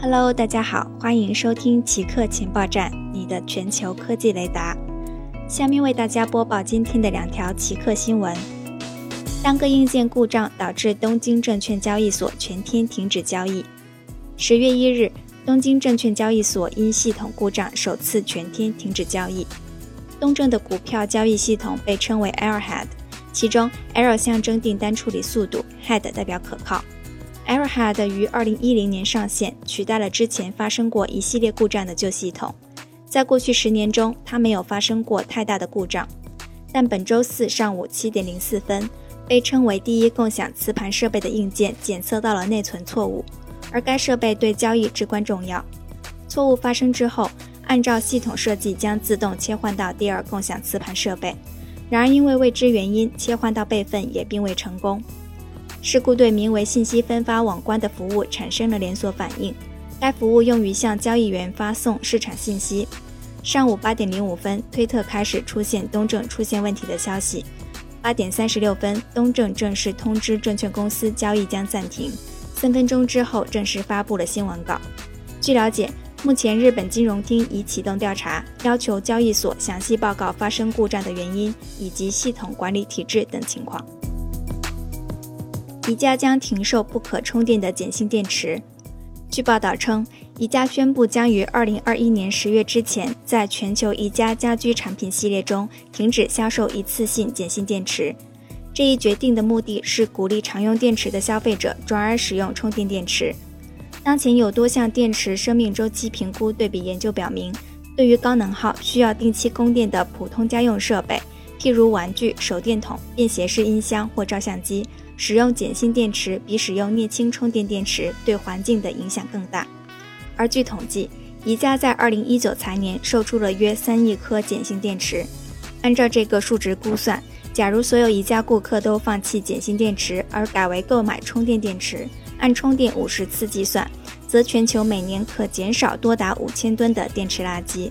Hello，大家好，欢迎收听奇客情报站，你的全球科技雷达。下面为大家播报今天的两条奇客新闻：单个硬件故障导致东京证券交易所全天停止交易。十月一日，东京证券交易所因系统故障首次全天停止交易。东证的股票交易系统被称为 Arrowhead，其中 Arrow 象征订单处理速度，Head 代表可靠。Airhead 于二零一零年上线，取代了之前发生过一系列故障的旧系统。在过去十年中，它没有发生过太大的故障。但本周四上午七点零四分，被称为第一共享磁盘设备的硬件检测到了内存错误，而该设备对交易至关重要。错误发生之后，按照系统设计将自动切换到第二共享磁盘设备，然而因为未知原因，切换到备份也并未成功。事故对名为“信息分发网关”的服务产生了连锁反应。该服务用于向交易员发送市场信息。上午八点零五分，推特开始出现东证出现问题的消息。八点三十六分，东证正式通知证券公司交易将暂停。三分钟之后，正式发布了新闻稿。据了解，目前日本金融厅已启动调查，要求交易所详细报告发生故障的原因以及系统管理体制等情况。宜家将停售不可充电的碱性电池。据报道称，宜家宣布将于二零二一年十月之前，在全球宜家家居产品系列中停止销售一次性碱性电池。这一决定的目的是鼓励常用电池的消费者转而使用充电电池。当前有多项电池生命周期评估对比研究表明，对于高能耗、需要定期供电的普通家用设备，譬如玩具、手电筒、便携式音箱或照相机。使用碱性电池比使用镍氢充电电池对环境的影响更大。而据统计，宜家在二零一九财年售出了约三亿颗碱性电池。按照这个数值估算，假如所有宜家顾客都放弃碱性电池而改为购买充电电池，按充电五十次计算，则全球每年可减少多达五千吨的电池垃圾。